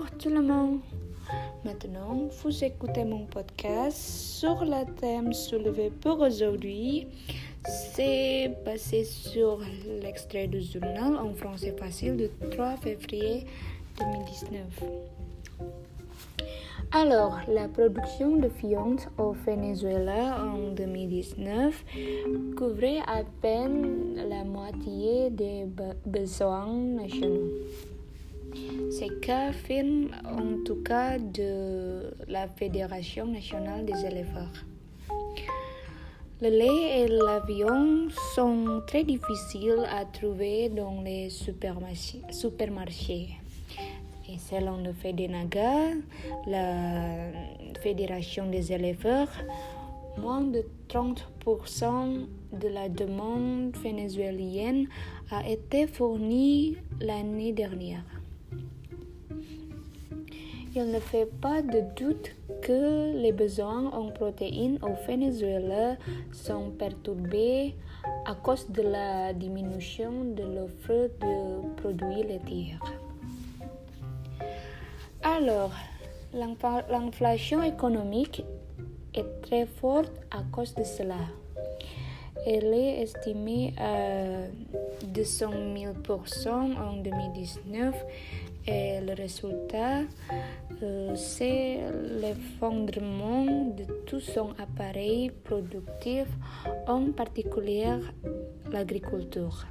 Bonjour tout le monde. Maintenant, vous écoutez mon podcast sur le thème soulevé pour aujourd'hui. C'est basé sur l'extrait du journal en français facile du 3 février 2019. Alors, la production de viande au Venezuela en 2019 couvrait à peine la moitié des besoins nationaux. C'est qu'affirme en tout cas de la Fédération nationale des éleveurs. Le lait et l'avion sont très difficiles à trouver dans les supermarchés. Et selon le FEDENAGA, la Fédération des éleveurs, moins de 30% de la demande vénézuélienne a été fournie l'année dernière. Il ne fait pas de doute que les besoins en protéines au Venezuela sont perturbés à cause de la diminution de l'offre de produits laitiers. Alors, l'inflation économique est très forte à cause de cela. Elle est estimée à 200 000% en 2019 et le résultat, euh, c'est l'effondrement de tout son appareil productif, en particulier l'agriculture.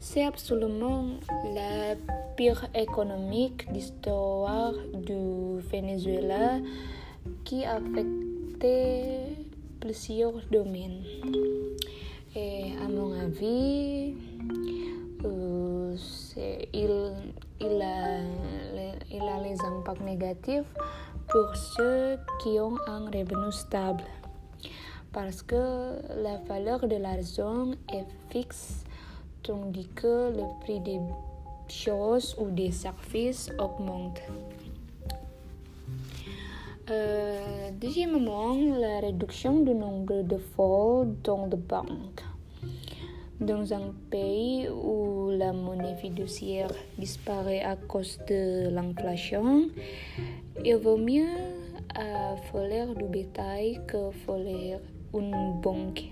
C'est absolument la pire économique d'histoire du Venezuela qui a affecté plusieurs domaines. Et à mon avis, euh, il, il, a, il les impacts négatifs pour ceux qui ont un revenu stable. Parce que la valeur de l'argent est fixe tandis que le prix des choses ou des services augmente. Euh, deuxièmement, la réduction du nombre de vols dans les banques. Dans un pays où la monnaie fiduciaire disparaît à cause de l'inflation, il vaut mieux euh, voler du bétail que voler une banque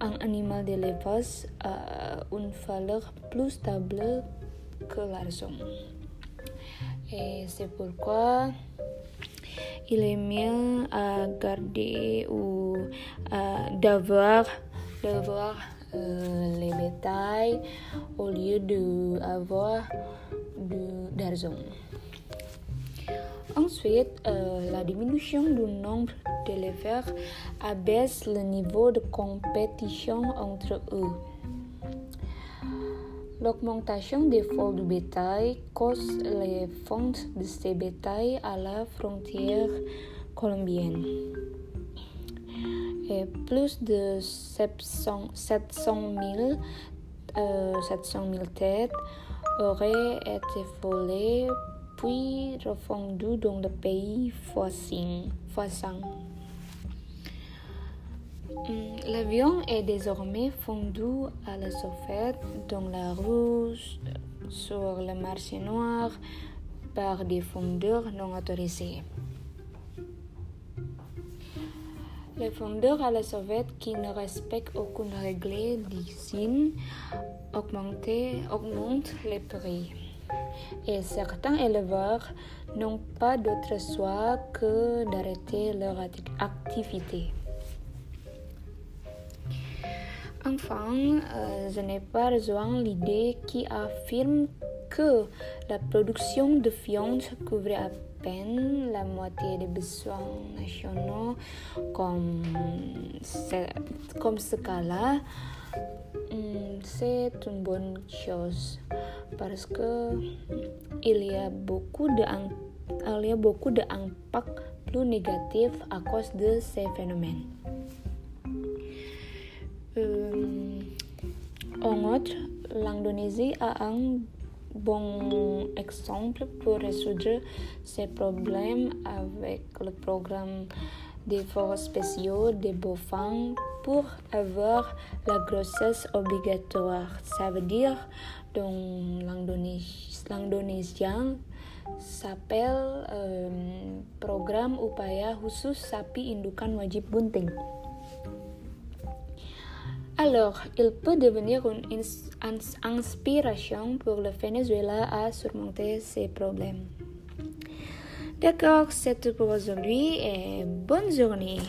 un animal d'élevage a une valeur plus stable que l'argent. Et c'est pourquoi il à garder ou d'avoir d'avoir euh, les bétails au lieu d'avoir d'argent. Ensuite, euh, la diminution du nombre d'éleveurs abaisse le niveau de compétition entre eux. L'augmentation des vols du bétail cause les ventes de ces bétails à la frontière colombienne. Plus de 700 000, euh, têtes auraient été volées puis refondu dans le pays voisin. Hmm, l'avion est désormais fondu à la sauvette dans la rue sur le marché noir par des fondeurs non autorisés. Les fondeurs à la sauvette qui ne respectent aucune règle d'hygiène augmentent les prix et certains éleveurs n'ont pas d'autre choix que d'arrêter leur activité. Enfin, euh, je n'ai pas rejoint l'idée qui affirme que la production de viande couvre à peine la moitié des besoins nationaux comme, comme ce cas-là. Hmm, c'est une bonne chose parce que il y a beaucoup de il y a beaucoup d'impacts plus négatifs à cause de ces phénomènes. Outre, l'Indonésie a un bon exemple pour résoudre ces problèmes avec le programme des forces spéciaux des bovins pour avoir la grossesse obligatoire. Ça veut dire dans l'Indonésien s'appelle euh, program upaya khusus sapi indukan wajib bunting. Alors, il peut devenir une inspiration pour le Venezuela à surmonter ces problèmes. D'accord, c'est tout pour aujourd'hui et bonne journée.